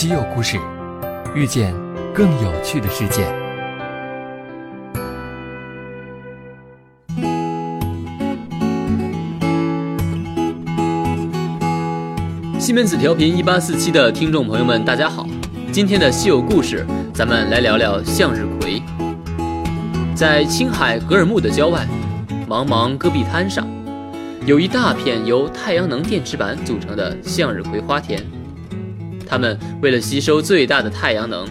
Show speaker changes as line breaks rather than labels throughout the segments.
稀有故事，遇见更有趣的世界。
西门子调频一八四七的听众朋友们，大家好！今天的稀有故事，咱们来聊聊向日葵。在青海格尔木的郊外，茫茫戈壁滩上，有一大片由太阳能电池板组成的向日葵花田。它们为了吸收最大的太阳能，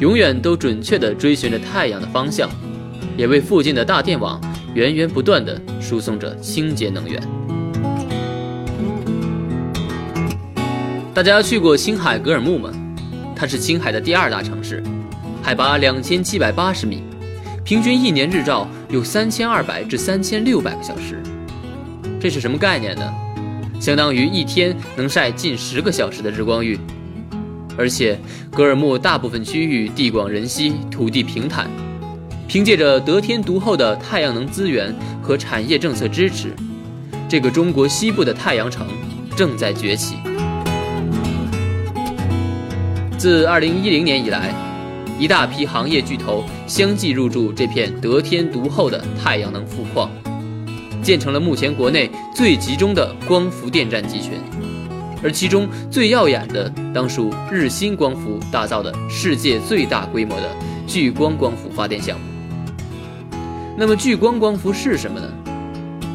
永远都准确地追寻着太阳的方向，也为附近的大电网源源不断地输送着清洁能源。大家去过青海格尔木吗？它是青海的第二大城市，海拔两千七百八十米。平均一年日照有三千二百至三千六百个小时，这是什么概念呢？相当于一天能晒近十个小时的日光浴。而且格尔木大部分区域地广人稀，土地平坦，凭借着得天独厚的太阳能资源和产业政策支持，这个中国西部的太阳城正在崛起。自二零一零年以来。一大批行业巨头相继入驻这片得天独厚的太阳能富矿，建成了目前国内最集中的光伏电站集群。而其中最耀眼的，当属日新光伏打造的世界最大规模的聚光光伏发电项目。那么，聚光光伏是什么呢？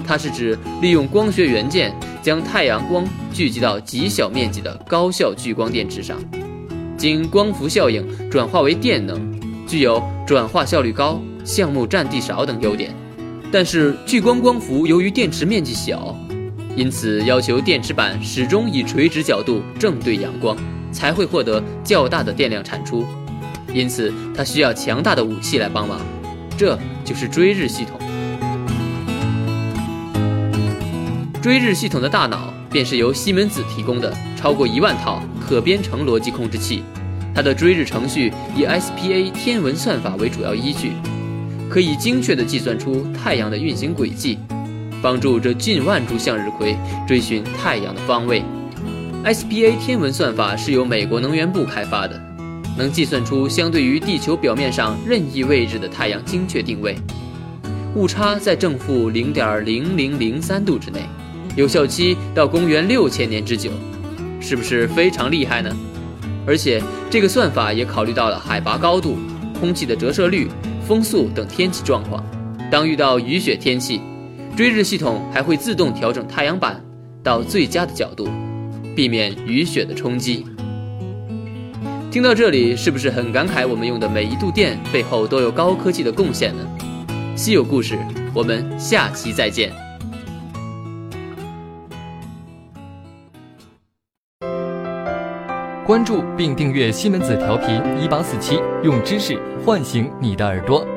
它是指利用光学元件将太阳光聚集到极小面积的高效聚光电池上。经光伏效应转化为电能，具有转化效率高、项目占地少等优点。但是聚光光伏由于电池面积小，因此要求电池板始终以垂直角度正对阳光，才会获得较大的电量产出。因此它需要强大的武器来帮忙，这就是追日系统。追日系统的大脑便是由西门子提供的，超过一万套。可编程逻辑控制器，它的追日程序以 SPA 天文算法为主要依据，可以精确地计算出太阳的运行轨迹，帮助这近万株向日葵追寻太阳的方位。SPA 天文算法是由美国能源部开发的，能计算出相对于地球表面上任意位置的太阳精确定位，误差在正负零点零零零三度之内，有效期到公元六千年之久。是不是非常厉害呢？而且这个算法也考虑到了海拔高度、空气的折射率、风速等天气状况。当遇到雨雪天气，追日系统还会自动调整太阳板到最佳的角度，避免雨雪的冲击。听到这里，是不是很感慨我们用的每一度电背后都有高科技的贡献呢？稀有故事，我们下期再见。
关注并订阅西门子调频一八四七，用知识唤醒你的耳朵。